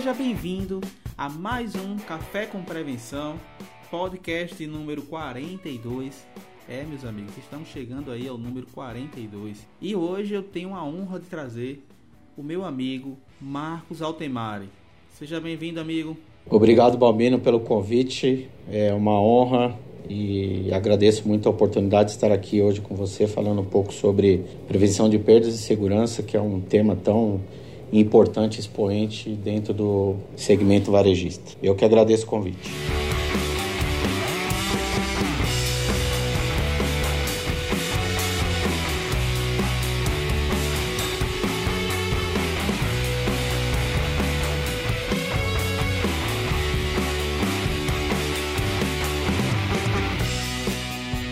Seja bem-vindo a mais um Café com Prevenção, podcast número 42. É, meus amigos, estamos chegando aí ao número 42. E hoje eu tenho a honra de trazer o meu amigo Marcos Altemari. Seja bem-vindo, amigo. Obrigado, Balbino, pelo convite. É uma honra e agradeço muito a oportunidade de estar aqui hoje com você falando um pouco sobre prevenção de perdas e segurança, que é um tema tão importante expoente dentro do segmento varejista. Eu que agradeço o convite.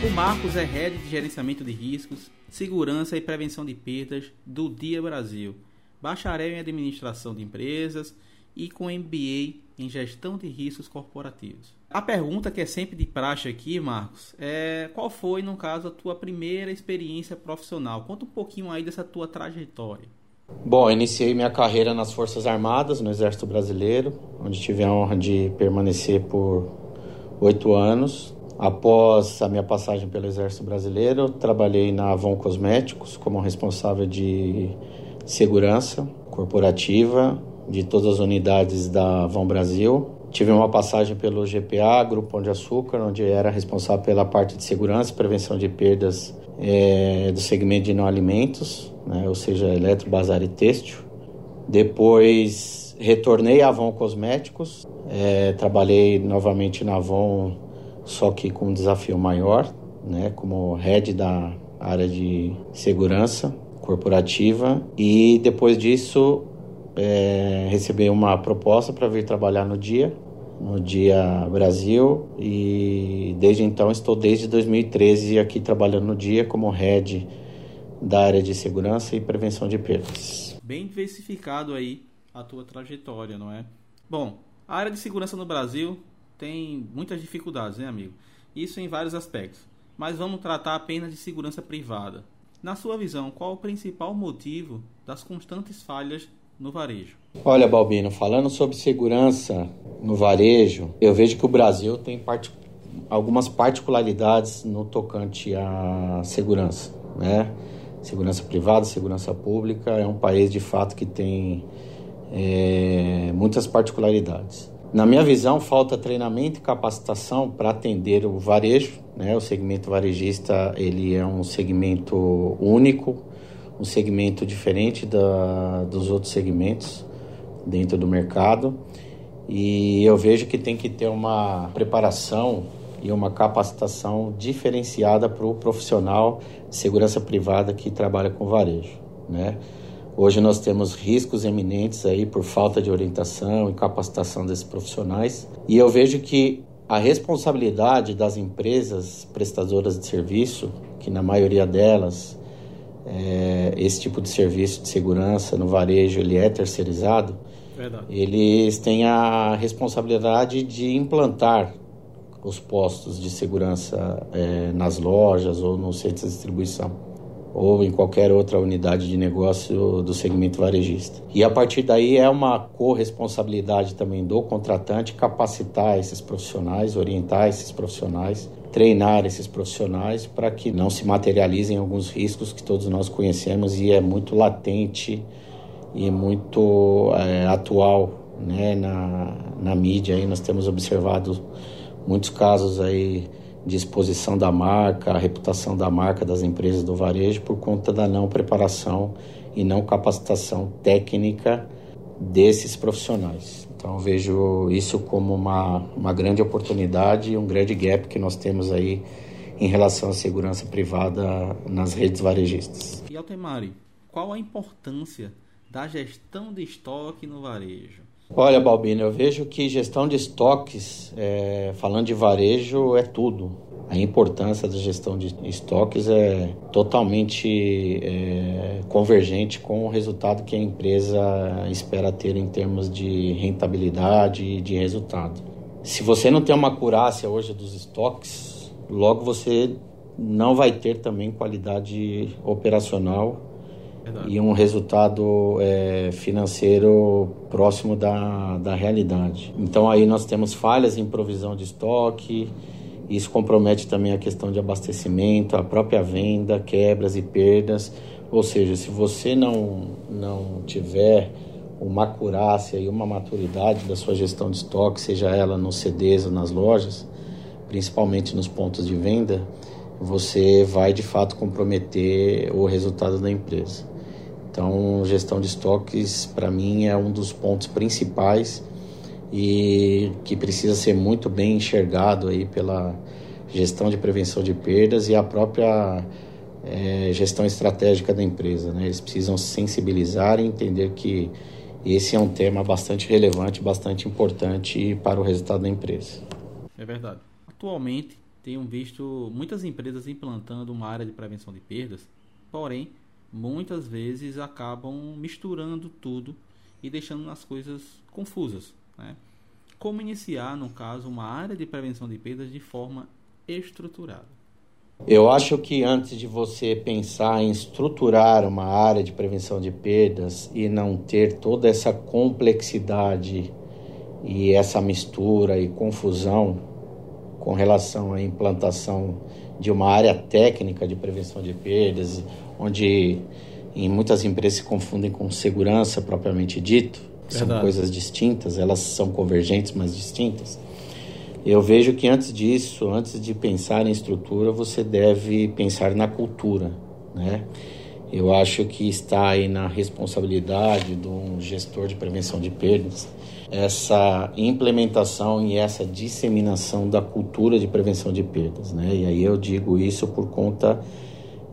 O Marcos é Head de Gerenciamento de Riscos, Segurança e Prevenção de Perdas do Dia Brasil, bacharel em Administração de Empresas e com MBA em Gestão de Riscos Corporativos. A pergunta que é sempre de praxe aqui, Marcos, é qual foi, no caso, a tua primeira experiência profissional? Conta um pouquinho aí dessa tua trajetória. Bom, iniciei minha carreira nas Forças Armadas, no Exército Brasileiro, onde tive a honra de permanecer por oito anos. Após a minha passagem pelo Exército Brasileiro, trabalhei na Avon Cosméticos como responsável de segurança corporativa de todas as unidades da Avon Brasil. Tive uma passagem pelo GPA, Grupo Pão de Açúcar, onde era responsável pela parte de segurança e prevenção de perdas é, do segmento de não alimentos, né, ou seja, eletro, bazar e têxtil. Depois retornei à Avon Cosméticos, é, trabalhei novamente na Avon só que com um desafio maior, né, como head da área de segurança corporativa e depois disso é, recebi uma proposta para vir trabalhar no dia no dia Brasil e desde então estou desde 2013 aqui trabalhando no dia como head da área de segurança e prevenção de perdas. Bem diversificado aí a tua trajetória, não é? Bom, a área de segurança no Brasil tem muitas dificuldades, né, amigo? Isso em vários aspectos. Mas vamos tratar apenas de segurança privada. Na sua visão, qual o principal motivo das constantes falhas no varejo? Olha, Balbino, falando sobre segurança no varejo, eu vejo que o Brasil tem algumas particularidades no tocante à segurança, né? Segurança privada, segurança pública, é um país de fato que tem é, muitas particularidades. Na minha visão, falta treinamento e capacitação para atender o varejo. Né? O segmento varejista ele é um segmento único, um segmento diferente da, dos outros segmentos dentro do mercado. E eu vejo que tem que ter uma preparação e uma capacitação diferenciada para o profissional de segurança privada que trabalha com varejo. Né? Hoje nós temos riscos eminentes aí por falta de orientação e capacitação desses profissionais. E eu vejo que a responsabilidade das empresas prestadoras de serviço, que na maioria delas é, esse tipo de serviço de segurança no varejo ele é terceirizado, Verdade. eles têm a responsabilidade de implantar os postos de segurança é, nas lojas ou nos centros de distribuição ou em qualquer outra unidade de negócio do segmento varejista. E a partir daí é uma corresponsabilidade também do contratante capacitar esses profissionais, orientar esses profissionais, treinar esses profissionais para que não se materializem alguns riscos que todos nós conhecemos e é muito latente e muito é, atual né, na, na mídia. Aí nós temos observado muitos casos aí de exposição da marca, a reputação da marca das empresas do varejo por conta da não preparação e não capacitação técnica desses profissionais. Então vejo isso como uma, uma grande oportunidade e um grande gap que nós temos aí em relação à segurança privada nas redes varejistas. E Altemari, qual a importância da gestão de estoque no varejo? Olha, Balbino, eu vejo que gestão de estoques, é, falando de varejo, é tudo. A importância da gestão de estoques é totalmente é, convergente com o resultado que a empresa espera ter em termos de rentabilidade e de resultado. Se você não tem uma curácia hoje dos estoques, logo você não vai ter também qualidade operacional E um resultado é, financeiro próximo da, da realidade. Então aí nós temos falhas em provisão de estoque, isso compromete também a questão de abastecimento, a própria venda, quebras e perdas. Ou seja, se você não, não tiver uma acurácia e uma maturidade da sua gestão de estoque, seja ela nos CDs ou nas lojas, principalmente nos pontos de venda, você vai de fato comprometer o resultado da empresa. Então, gestão de estoques, para mim, é um dos pontos principais e que precisa ser muito bem enxergado aí pela gestão de prevenção de perdas e a própria é, gestão estratégica da empresa. Né? Eles precisam se sensibilizar e entender que esse é um tema bastante relevante, bastante importante para o resultado da empresa. É verdade. Atualmente, tenho visto muitas empresas implantando uma área de prevenção de perdas, porém, muitas vezes acabam misturando tudo e deixando as coisas confusas. Né? Como iniciar, no caso, uma área de prevenção de perdas de forma estruturada? Eu acho que antes de você pensar em estruturar uma área de prevenção de perdas e não ter toda essa complexidade e essa mistura e confusão com relação à implantação de uma área técnica de prevenção de perdas, onde em muitas empresas se confundem com segurança propriamente dito, Verdade. são coisas distintas, elas são convergentes, mas distintas. Eu vejo que antes disso, antes de pensar em estrutura, você deve pensar na cultura, né? Eu acho que está aí na responsabilidade de um gestor de prevenção de perdas essa implementação e essa disseminação da cultura de prevenção de perdas, né? E aí eu digo isso por conta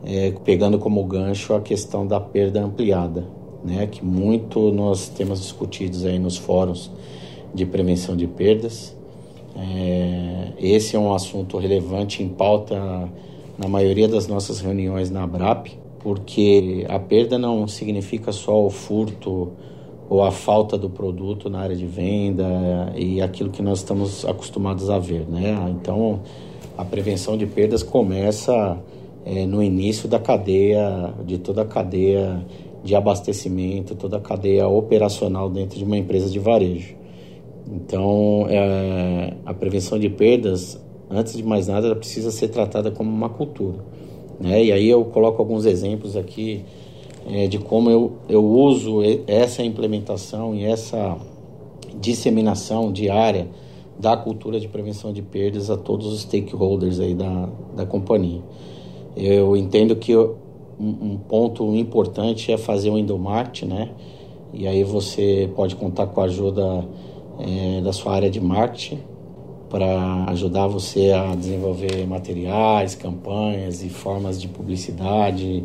é, pegando como gancho a questão da perda ampliada, né? Que muito nós temos discutidos aí nos fóruns de prevenção de perdas. É, esse é um assunto relevante em pauta na maioria das nossas reuniões na ABRAP, porque a perda não significa só o furto ou a falta do produto na área de venda e aquilo que nós estamos acostumados a ver, né? Então, a prevenção de perdas começa é, no início da cadeia, de toda a cadeia de abastecimento, toda a cadeia operacional dentro de uma empresa de varejo. Então, é, a prevenção de perdas, antes de mais nada, ela precisa ser tratada como uma cultura. Né? E aí eu coloco alguns exemplos aqui é, de como eu, eu uso essa implementação e essa disseminação diária da cultura de prevenção de perdas a todos os stakeholders aí da, da companhia. Eu entendo que um, ponto importante é fazer o endomart, né? E aí você pode contar com a ajuda é, da sua área de marketing para ajudar você a desenvolver materiais, campanhas e formas de publicidade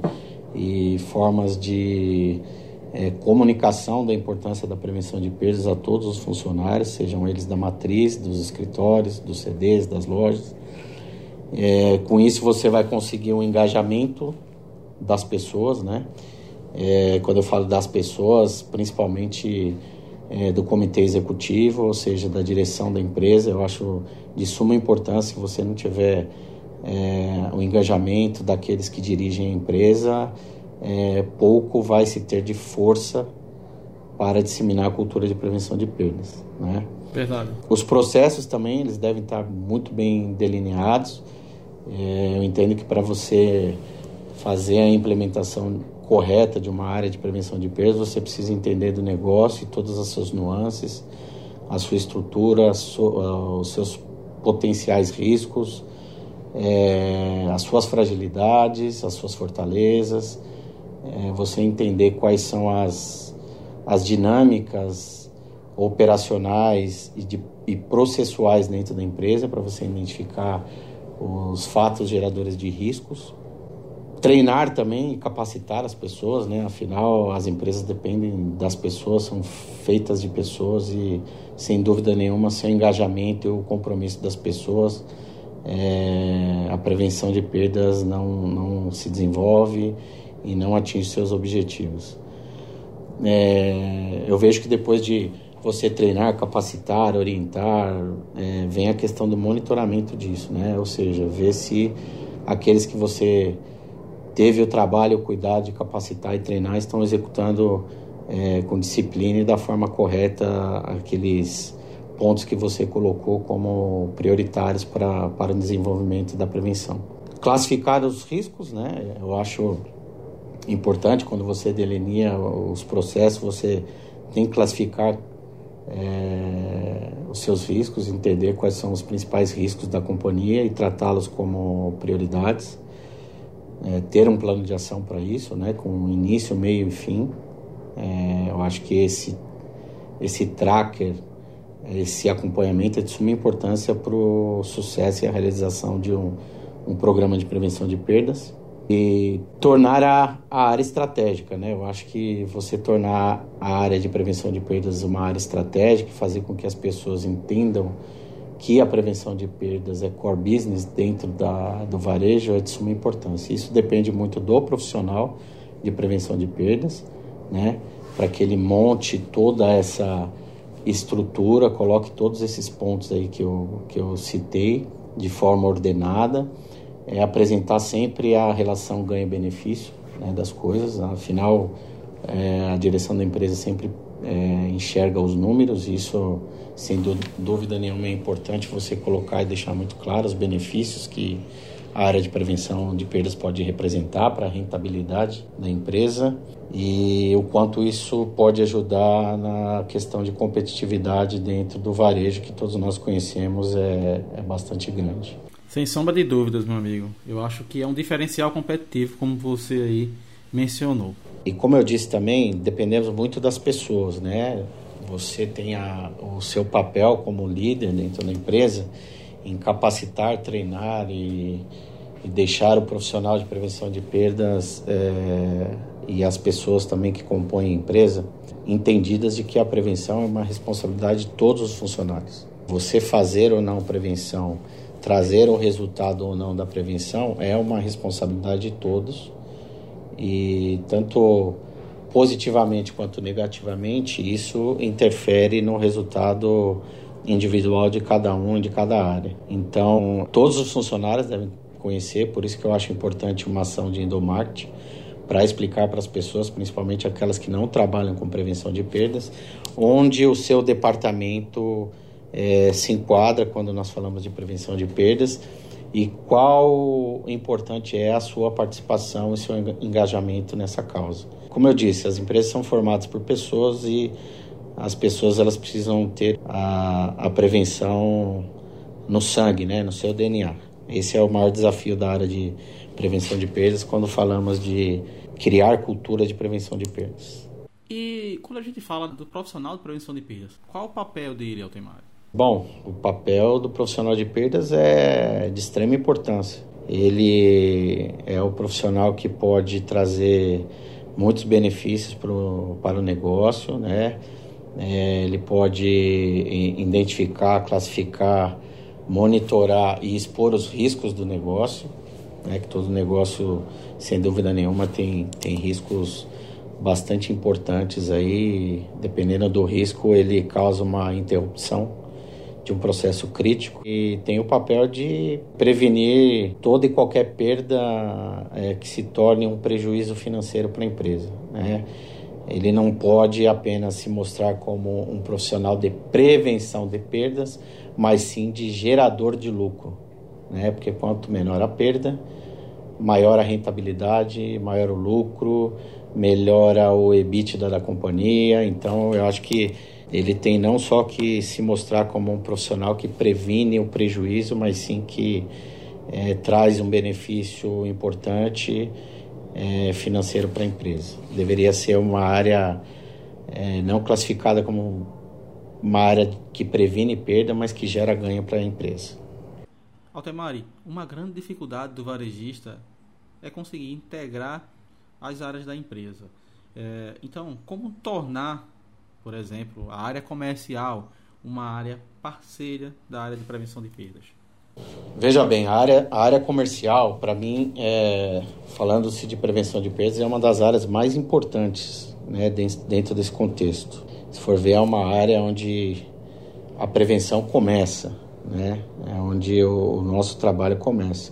e formas de é, comunicação da importância da prevenção de perdas a todos os funcionários, sejam eles da matriz, dos escritórios, dos CDs, das lojas. É, com isso você vai conseguir um engajamento das pessoas, né? É, quando eu falo das pessoas, principalmente é, do comitê executivo, ou seja, da direção da empresa, eu acho de suma importância que você não tiver é, o engajamento daqueles que dirigem a empresa, é, pouco vai se ter de força para disseminar a cultura de prevenção de perdas. Né? Verdade. Os processos também eles devem estar muito bem delineados. É, eu entendo que para você fazer a implementação correta de uma área de prevenção de perdas, você precisa entender do negócio e todas as suas nuances, a sua estrutura, os seus potenciais riscos, é, as suas fragilidades, as suas fortalezas, é, você entender quais são as, as dinâmicas operacionais e, de, e processuais dentro da empresa para você identificar os fatos geradores de riscos. Treinar também e capacitar as pessoas, né? Afinal, as empresas dependem das pessoas, são feitas de pessoas e, sem dúvida nenhuma, sem engajamento e o compromisso das pessoas, é, a prevenção de perdas não, não se desenvolve e não atinge seus objetivos. É, eu vejo que depois de você treinar, capacitar, orientar, é, vem a questão do monitoramento disso, né? Ou seja, ver se aqueles que você teve o trabalho, o cuidado de capacitar e treinar, estão executando é, com disciplina e da forma correta aqueles pontos que você colocou como prioritários para, para o desenvolvimento da prevenção. Classificar os riscos, né? Eu acho importante quando você delineia os processos, você tem que classificar é, os seus riscos, entender quais são os principais riscos da companhia e tratá-los como prioridades. É, ter um plano de ação para isso, né, com início, meio e fim. É, eu acho que esse, esse tracker, esse acompanhamento é de suma importância para o sucesso e a realização de um, um programa de prevenção de perdas e tornar a, a, área estratégica, né? Eu acho que você tornar a área de prevenção de perdas uma área estratégica, fazer com que as pessoas entendam que a prevenção de perdas é core business dentro da, do varejo é de suma importância. Isso depende muito do profissional de prevenção de perdas, né? Para que ele monte toda essa estrutura, coloque todos esses pontos aí que eu, que eu citei de forma ordenada é apresentar sempre a relação ganho-benefício né, das coisas. Afinal, é, a direção da empresa sempre é, enxerga os números e isso, sem dúvida nenhuma, é importante você colocar e deixar muito claro os benefícios que a área de prevenção de perdas pode representar para a rentabilidade da empresa e o quanto isso pode ajudar na questão de competitividade dentro do varejo que todos nós conhecemos é, é bastante grande. Sem sombra de dúvidas, meu amigo. Eu acho que é um diferencial competitivo, como você aí mencionou. E como eu disse também, dependemos muito das pessoas, né? Você tem a, o seu papel como líder dentro da empresa em capacitar, treinar e, e deixar o profissional de prevenção de perdas é, e as pessoas também que compõem a empresa entendidas de que a prevenção é uma responsabilidade de todos os funcionários. Você fazer ou não prevenção trazer o resultado ou não da prevenção é uma responsabilidade de todos e tanto positivamente quanto negativamente isso interfere no resultado individual de cada um de cada área. Então, todos os funcionários devem conhecer, por isso que eu acho importante uma ação de endomarketing para explicar para as pessoas, principalmente aquelas que não trabalham com prevenção de perdas, onde o seu departamento é, se enquadra quando nós falamos de prevenção de perdas e qual importante é a sua participação e seu engajamento nessa causa. Como eu disse, as empresas são formadas por pessoas e as pessoas elas precisam ter a, a prevenção no sangue, né, no seu DNA. Esse é o maior desafio da área de prevenção de perdas quando falamos de criar cultura de prevenção de perdas. E quando a gente fala do profissional de prevenção de perdas, qual o papel dele, Altemar? Bom, o papel do profissional de perdas é de extrema importância. Ele é o profissional que pode trazer muitos benefícios pro, para o negócio, né? É, ele pode identificar, classificar, monitorar e expor os riscos do negócio, né? Que todo negócio, sem dúvida nenhuma, tem, tem riscos bastante importantes aí. Dependendo do risco, ele causa uma interrupção de um processo crítico e tem o papel de prevenir toda e qualquer perda é, que se torne um prejuízo financeiro para a empresa. Né? Ele não pode apenas se mostrar como um profissional de prevenção de perdas, mas sim de gerador de lucro, né? Porque quanto menor a perda, maior a rentabilidade, maior o lucro, melhora o EBITDA da companhia. Então, eu acho que ele tem não só que se mostrar como um profissional que previne o prejuízo, mas sim que é, traz um benefício importante é, financeiro para a empresa. Deveria ser uma área é, não classificada como uma área que previne perda, mas que gera ganho para a empresa. Altemari, uma grande dificuldade do varejista é conseguir integrar as áreas da empresa. Então, como tornar por exemplo, a área comercial, uma área parceira da área de prevenção de perdas? Veja bem, a área, a área comercial, para mim, é, falando-se de prevenção de perdas, é uma das áreas mais importantes né, dentro desse contexto. Se for ver, é uma área onde a prevenção começa, né, é onde o, o nosso trabalho começa.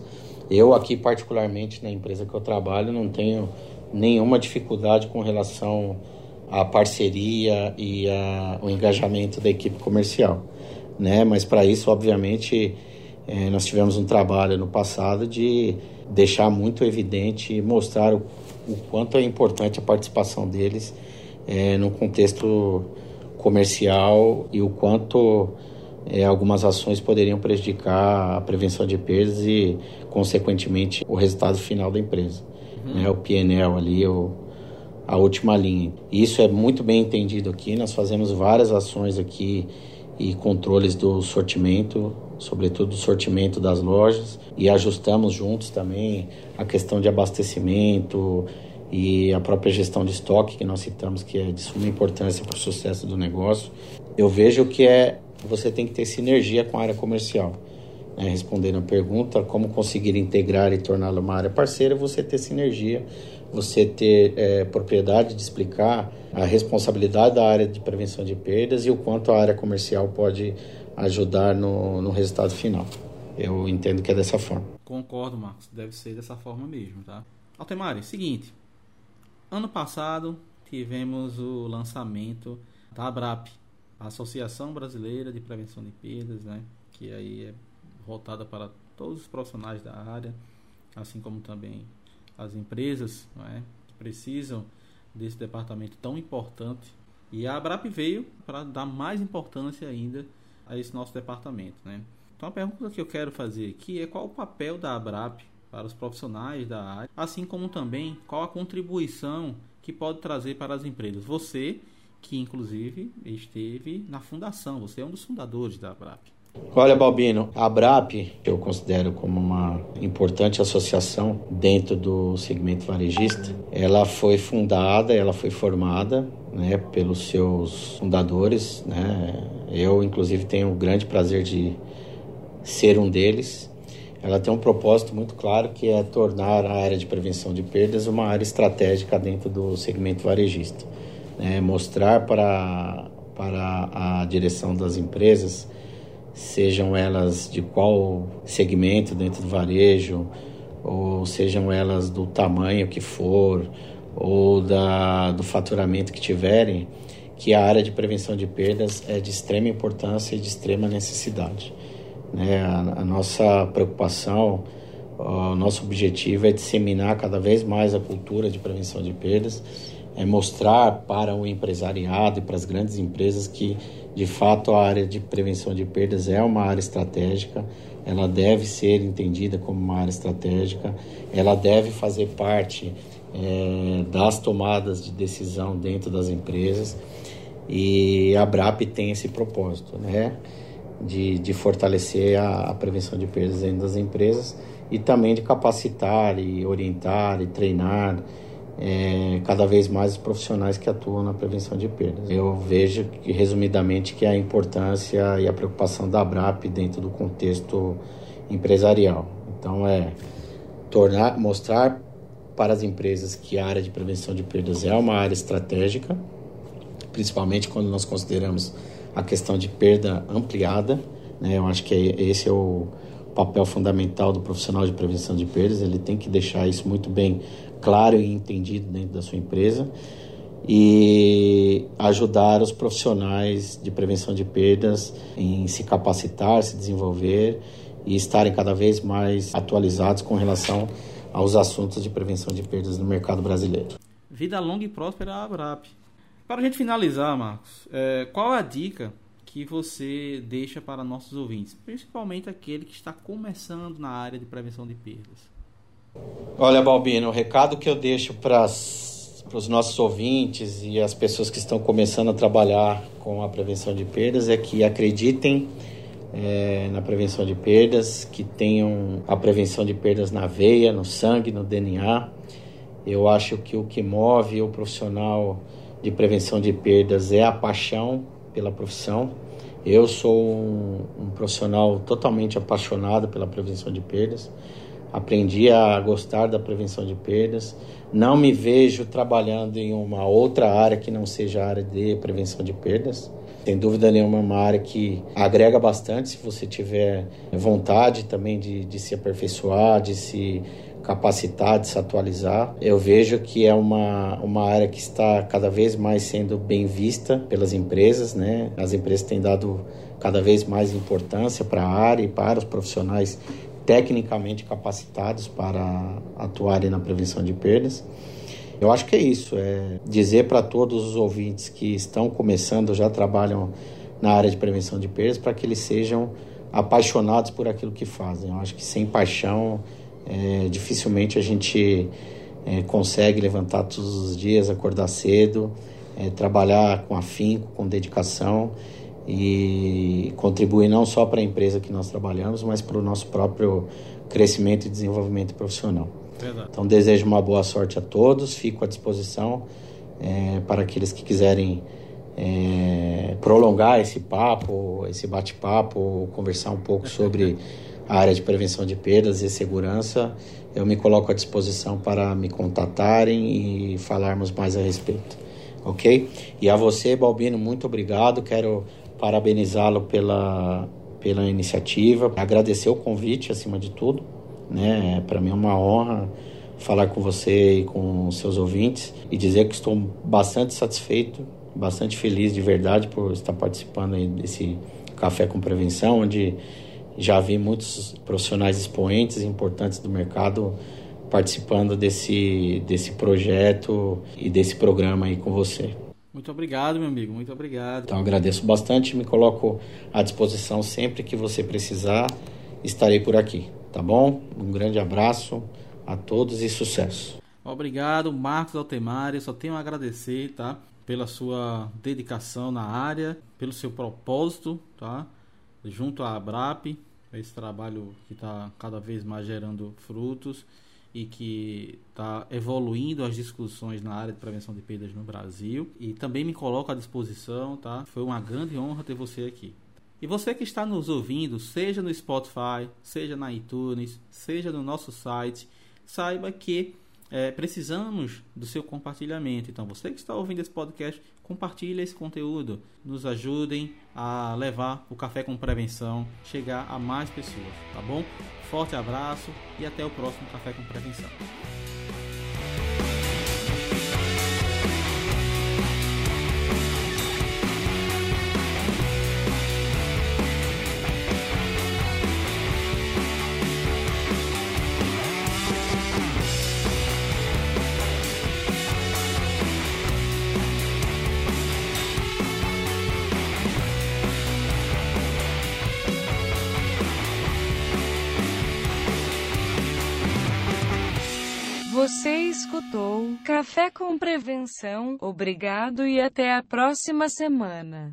Eu aqui particularmente na empresa que eu trabalho não tenho nenhuma dificuldade com relação à parceria e a, o engajamento da equipe comercial, né? Mas para isso, obviamente, é, nós tivemos um trabalho no passado de deixar muito evidente e mostrar o, o quanto é importante a participação deles é, no contexto comercial e o quanto é, algumas ações poderiam prejudicar a prevenção de perdas e, consequentemente, o resultado final da empresa. Uhum. Né, o PNL ali, o, a última linha. Isso é muito bem entendido aqui. Nós fazemos várias ações aqui e controles do sortimento, sobretudo do sortimento das lojas, e ajustamos juntos também a questão de abastecimento e a própria gestão de estoque que nós citamos que é de suma importância para o sucesso do negócio. Eu vejo que é você tem que ter sinergia com a área comercial. Né? Respondendo a pergunta, como conseguir integrar e torná-la uma área parceira, você ter sinergia, você ter é, propriedade de explicar a responsabilidade da área de prevenção de perdas e o quanto a área comercial pode ajudar no, no resultado final. Eu entendo que é dessa forma. Concordo, Marcos. Deve ser dessa forma mesmo, tá? Altemari, seguinte. Ano passado tivemos o lançamento da ABRAP, a Associação Brasileira de Prevenção de Perdas, né? Que aí é voltada para todos os profissionais da área, assim como também as empresas, é? que precisam desse departamento tão importante. E a ABRAP veio para dar mais importância ainda a esse nosso departamento, né? Então a pergunta que eu quero fazer aqui é qual o papel da ABRAP para os profissionais da área, assim como também qual a contribuição que pode trazer para as empresas. Você que inclusive esteve na fundação, você é um dos fundadores da ABRAP. Olha, Balbino, a ABRAP, eu considero como uma importante associação dentro do segmento varejista, ela foi fundada, ela foi formada né, pelos seus fundadores. Né? Eu, inclusive, tenho o grande prazer de ser um deles. Ela tem um propósito muito claro que é tornar a área de prevenção de perdas uma área estratégica dentro do segmento varejista né, mostrar para, para a direção das empresas, sejam elas de qual segmento dentro do varejo, ou sejam elas do tamanho que for, ou da, do faturamento que tiverem, que a área de prevenção de perdas é de extrema importância e de extrema necessidade. Né? A, a nossa preocupação, o nosso objetivo é disseminar cada vez mais a cultura de prevenção de perdas é mostrar para o empresariado e para as grandes empresas que, de fato, a área de prevenção de perdas é uma área estratégica, ela deve ser entendida como uma área estratégica, ela deve fazer parte é, das tomadas de decisão dentro das empresas. E a BRAP tem esse propósito, né? De, de fortalecer a, a prevenção de perdas dentro das empresas e também de capacitar e orientar e treinar é, cada vez mais os profissionais que atuam na prevenção de perdas. Eu vejo, que, resumidamente, que a importância e a preocupação da ABRAP dentro do contexto empresarial. Então, é tornar, mostrar para as empresas que a área de prevenção de perdas é uma área estratégica, principalmente quando nós consideramos a questão de perda ampliada. Né? Eu acho que é, esse é o papel fundamental do profissional de prevenção de perdas, ele tem que deixar isso muito bem claro e entendido dentro da sua empresa e ajudar os profissionais de prevenção de perdas em se capacitar, se desenvolver e estarem cada vez mais atualizados com relação aos assuntos de prevenção de perdas no mercado brasileiro. Vida longa e próspera a Abrap. Para a gente finalizar, Marcos, é, qual a dica que você deixa para nossos ouvintes, principalmente aquele que está começando na área de prevenção de perdas? Olha, Balbino, o recado que eu deixo para os nossos ouvintes e as pessoas que estão começando a trabalhar com a prevenção de perdas é que acreditem é, na prevenção de perdas, que tenham a prevenção de perdas na veia, no sangue, no DNA. Eu acho que o que move o profissional de prevenção de perdas é a paixão pela profissão. Eu sou um, um profissional totalmente apaixonado pela prevenção de perdas aprendi a gostar da prevenção de perdas. Não me vejo trabalhando em uma outra área que não seja a área de prevenção de perdas. Sem dúvida nenhuma, é uma área que agrega bastante se você tiver vontade também de, de se aperfeiçoar, de se capacitar, de se atualizar. Eu vejo que é uma, uma área que está cada vez mais sendo bem vista pelas empresas, né? As empresas têm dado cada vez mais importância para a área e para os profissionais tecnicamente capacitados para atuarem na prevenção de perdas. Eu acho que é isso, é dizer para todos os ouvintes que estão começando, já trabalham na área de prevenção de perdas, para que eles sejam apaixonados por aquilo que fazem. Eu acho que sem paixão, é, dificilmente a gente é, consegue levantar todos os dias, acordar cedo, é, trabalhar com afinco, com dedicação e contribuir não só para a empresa que nós trabalhamos, mas para o nosso próprio crescimento e desenvolvimento profissional. Verdade. Então desejo uma boa sorte a todos, fico à disposição é, para aqueles que quiserem é, prolongar esse papo, esse bate-papo, conversar um pouco sobre a área de prevenção de perdas e segurança. Eu me coloco à disposição para me contatarem e falarmos mais a respeito. Ok? E a você, Balbino, muito obrigado. Quero parabenizá-lo pela, pela iniciativa, agradecer o convite acima de tudo. Né? Para mim é uma honra falar com você e com seus ouvintes e dizer que estou bastante satisfeito, bastante feliz de verdade por estar participando desse Café com Prevenção, onde já vi muitos profissionais expoentes importantes do mercado participando desse, desse projeto e desse programa aí com você. Muito obrigado, meu amigo, muito obrigado. Então agradeço bastante, me coloco à disposição sempre que você precisar, estarei por aqui tá bom? Um grande abraço a todos e sucesso. Obrigado, Marcos Altemari. Só tenho a agradecer, tá? Pela sua dedicação na área, pelo seu propósito, tá? Junto à Abrap, esse trabalho que está cada vez mais gerando frutos e que está evoluindo as discussões na área de prevenção de perdas no Brasil. E também me coloco à disposição, tá? Foi uma grande honra ter você aqui. E você que está nos ouvindo, seja no Spotify, seja na iTunes, seja no nosso site, saiba que é, precisamos do seu compartilhamento. Então, você que está ouvindo esse podcast, compartilhe esse conteúdo. Nos ajudem a levar o Café com Prevenção chegar a mais pessoas, tá bom? Forte abraço e até o próximo Café com Prevenção. Escutou Café com Prevenção. Obrigado e até a próxima semana.